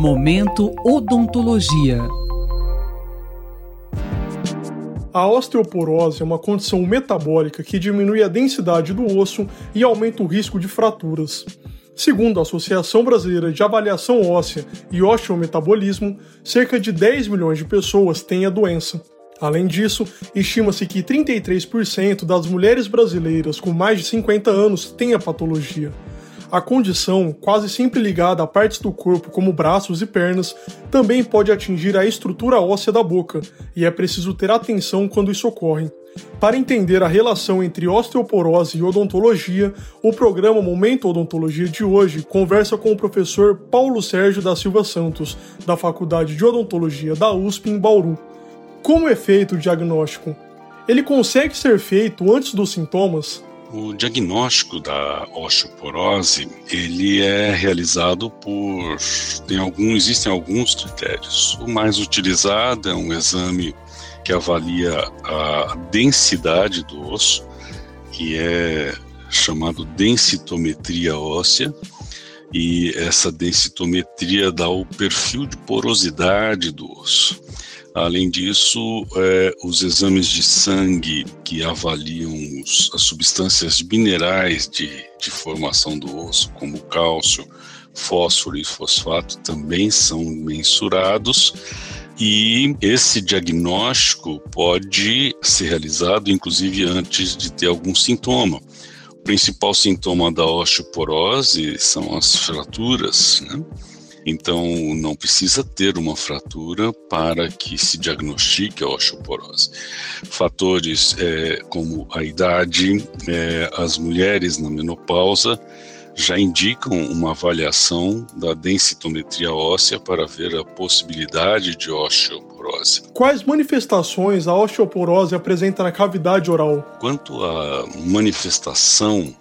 Momento Odontologia. A osteoporose é uma condição metabólica que diminui a densidade do osso e aumenta o risco de fraturas. Segundo a Associação Brasileira de Avaliação Óssea e Osteometabolismo, cerca de 10 milhões de pessoas têm a doença. Além disso, estima-se que 33% das mulheres brasileiras com mais de 50 anos têm a patologia. A condição, quase sempre ligada a partes do corpo como braços e pernas, também pode atingir a estrutura óssea da boca, e é preciso ter atenção quando isso ocorre. Para entender a relação entre osteoporose e odontologia, o programa Momento Odontologia de hoje conversa com o professor Paulo Sérgio da Silva Santos, da Faculdade de Odontologia da USP em Bauru. Como é feito o diagnóstico? Ele consegue ser feito antes dos sintomas? O diagnóstico da osteoporose ele é realizado por tem algum, existem alguns critérios. O mais utilizado é um exame que avalia a densidade do osso, que é chamado densitometria óssea, e essa densitometria dá o perfil de porosidade do osso. Além disso, é, os exames de sangue que avaliam os, as substâncias minerais de, de formação do osso, como cálcio, fósforo e fosfato, também são mensurados. E esse diagnóstico pode ser realizado, inclusive, antes de ter algum sintoma. O principal sintoma da osteoporose são as fraturas, né? Então, não precisa ter uma fratura para que se diagnostique a osteoporose. Fatores é, como a idade, é, as mulheres na menopausa já indicam uma avaliação da densitometria óssea para ver a possibilidade de osteoporose. Quais manifestações a osteoporose apresenta na cavidade oral? Quanto à manifestação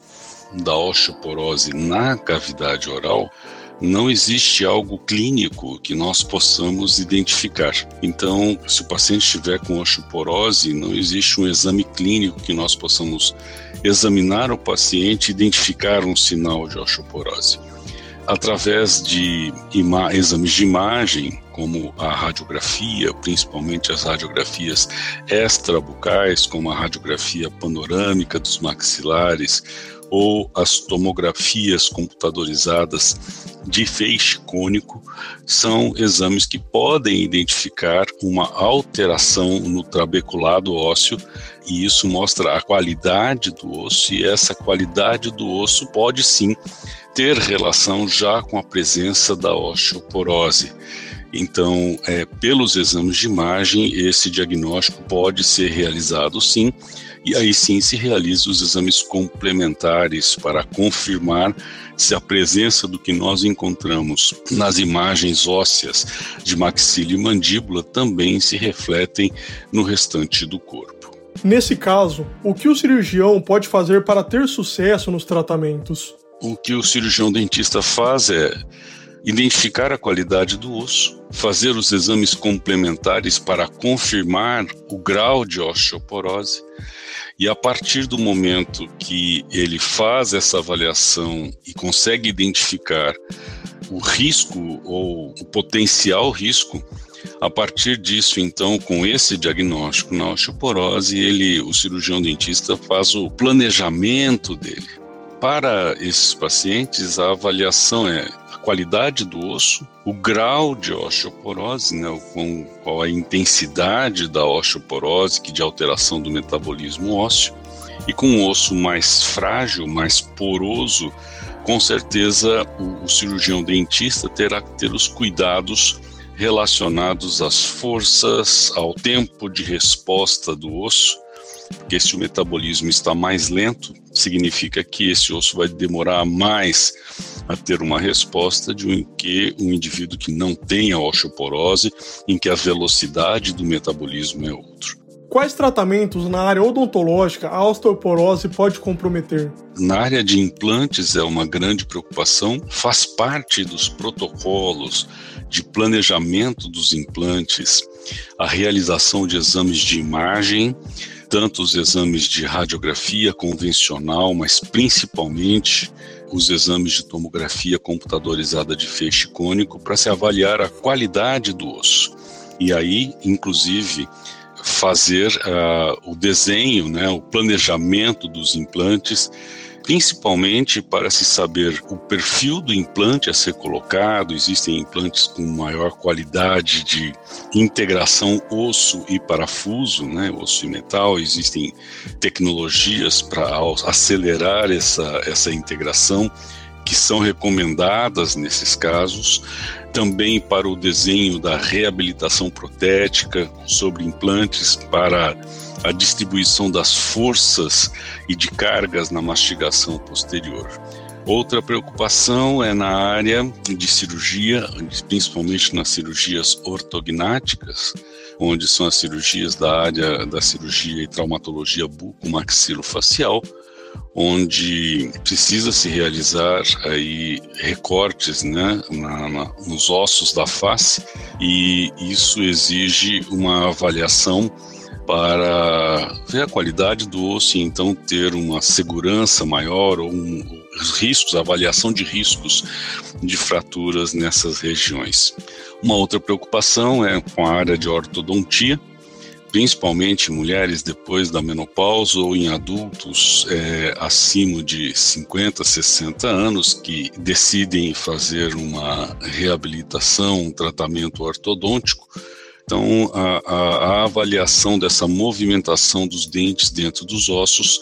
da osteoporose na cavidade oral, não existe algo clínico que nós possamos identificar. Então, se o paciente estiver com osteoporose, não existe um exame clínico que nós possamos examinar o paciente e identificar um sinal de osteoporose. Através de exames de imagem, como a radiografia, principalmente as radiografias extrabucais, como a radiografia panorâmica dos maxilares, ou as tomografias computadorizadas de feixe cônico são exames que podem identificar uma alteração no trabeculado ósseo e isso mostra a qualidade do osso e essa qualidade do osso pode sim ter relação já com a presença da osteoporose. Então, é, pelos exames de imagem, esse diagnóstico pode ser realizado sim, e aí sim se realizam os exames complementares para confirmar se a presença do que nós encontramos nas imagens ósseas de maxila e mandíbula também se refletem no restante do corpo. Nesse caso, o que o cirurgião pode fazer para ter sucesso nos tratamentos? O que o cirurgião dentista faz é identificar a qualidade do osso, fazer os exames complementares para confirmar o grau de osteoporose e a partir do momento que ele faz essa avaliação e consegue identificar o risco ou o potencial risco, a partir disso, então, com esse diagnóstico na osteoporose, ele, o cirurgião dentista faz o planejamento dele. Para esses pacientes, a avaliação é qualidade do osso, o grau de osteoporose, né, com, qual a intensidade da osteoporose, que de alteração do metabolismo ósseo, e com um osso mais frágil, mais poroso, com certeza o, o cirurgião dentista terá que ter os cuidados relacionados às forças, ao tempo de resposta do osso, porque se o metabolismo está mais lento, significa que esse osso vai demorar mais a ter uma resposta de um que um indivíduo que não tem a osteoporose, em que a velocidade do metabolismo é outro. Quais tratamentos na área odontológica a osteoporose pode comprometer? Na área de implantes é uma grande preocupação, faz parte dos protocolos de planejamento dos implantes a realização de exames de imagem tanto os exames de radiografia convencional, mas principalmente os exames de tomografia computadorizada de feixe cônico para se avaliar a qualidade do osso. E aí, inclusive, fazer uh, o desenho, né, o planejamento dos implantes principalmente para se saber o perfil do implante a ser colocado. Existem implantes com maior qualidade de integração osso e parafuso, né, osso e metal. Existem tecnologias para acelerar essa, essa integração que são recomendadas nesses casos, também para o desenho da reabilitação protética sobre implantes para a distribuição das forças e de cargas na mastigação posterior. Outra preocupação é na área de cirurgia, principalmente nas cirurgias ortognáticas, onde são as cirurgias da área da cirurgia e traumatologia bucomaxilofacial, onde precisa se realizar aí recortes né, na, na, nos ossos da face e isso exige uma avaliação para ver a qualidade do osso e então ter uma segurança maior ou um, os riscos, avaliação de riscos de fraturas nessas regiões. Uma outra preocupação é com a área de ortodontia, principalmente mulheres depois da menopausa ou em adultos é, acima de 50, 60 anos que decidem fazer uma reabilitação, um tratamento ortodôntico. Então, a, a, a, avaliação dessa movimentação dos dentes dentro dos ossos,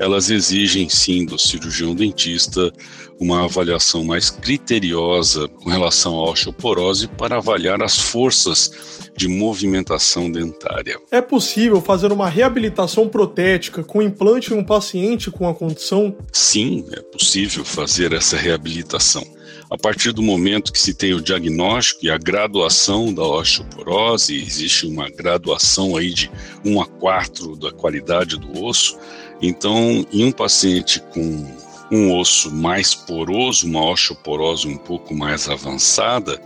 elas exigem sim do cirurgião dentista uma avaliação mais criteriosa com relação à osteoporose para avaliar as forças de movimentação dentária. É possível fazer uma reabilitação protética com implante em um paciente com a condição? Sim, é possível fazer essa reabilitação a partir do momento que se tem o diagnóstico e a graduação da osteoporose, existe uma graduação aí de 1 a 4 da qualidade do osso. Então, em um paciente com um osso mais poroso, uma osteoporose um pouco mais avançada,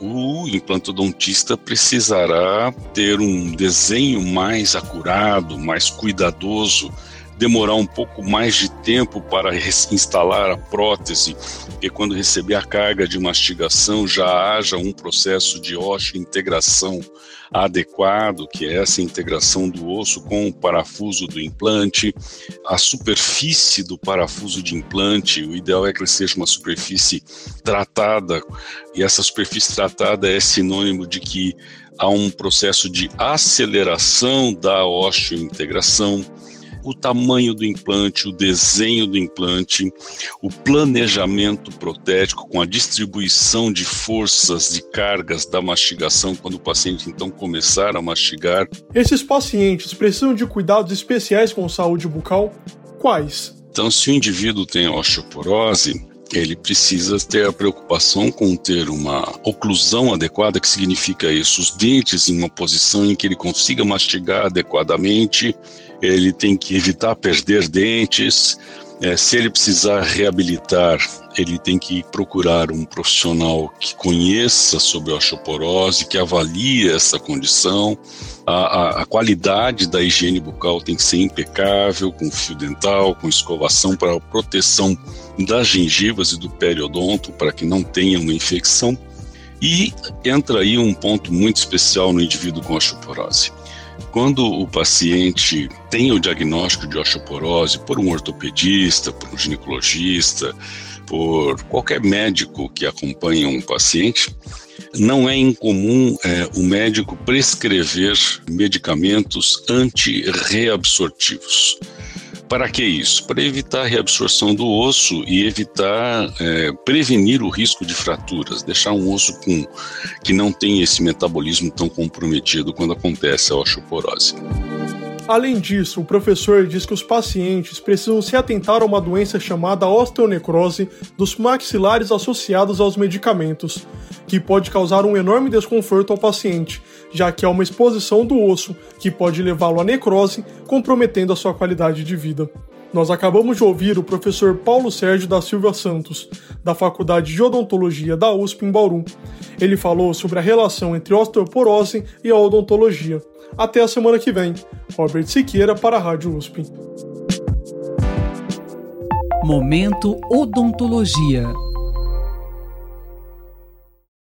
o implantodontista precisará ter um desenho mais acurado, mais cuidadoso demorar um pouco mais de tempo para instalar a prótese, e quando receber a carga de mastigação já haja um processo de integração adequado, que é essa integração do osso com o parafuso do implante, a superfície do parafuso de implante, o ideal é que ele seja uma superfície tratada, e essa superfície tratada é sinônimo de que há um processo de aceleração da osteointegração, o tamanho do implante, o desenho do implante, o planejamento protético com a distribuição de forças de cargas da mastigação quando o paciente então começar a mastigar. Esses pacientes precisam de cuidados especiais com saúde bucal? Quais? Então, se o indivíduo tem osteoporose, ele precisa ter a preocupação com ter uma oclusão adequada, que significa isso, os dentes em uma posição em que ele consiga mastigar adequadamente, ele tem que evitar perder dentes. É, se ele precisar reabilitar, ele tem que procurar um profissional que conheça sobre a osteoporose, que avalie essa condição. A, a, a, qualidade da higiene bucal tem que ser impecável, com fio dental, com escovação para proteção das gengivas e do periodonto, para que não tenha uma infecção. E entra aí um ponto muito especial no indivíduo com osteoporose. Quando o paciente tem o diagnóstico de osteoporose por um ortopedista, por um ginecologista, por qualquer médico que acompanha um paciente, não é incomum é, o médico prescrever medicamentos anti-reabsortivos. Para que isso? Para evitar a reabsorção do osso e evitar é, prevenir o risco de fraturas, deixar um osso com, que não tem esse metabolismo tão comprometido quando acontece a osteoporose. Além disso, o professor diz que os pacientes precisam se atentar a uma doença chamada osteonecrose dos maxilares associados aos medicamentos, que pode causar um enorme desconforto ao paciente, já que há uma exposição do osso que pode levá-lo à necrose, comprometendo a sua qualidade de vida. Nós acabamos de ouvir o professor Paulo Sérgio da Silva Santos, da Faculdade de Odontologia da USP em Bauru. Ele falou sobre a relação entre osteoporose e a odontologia. Até a semana que vem. Robert Siqueira para a Rádio USP. Momento Odontologia.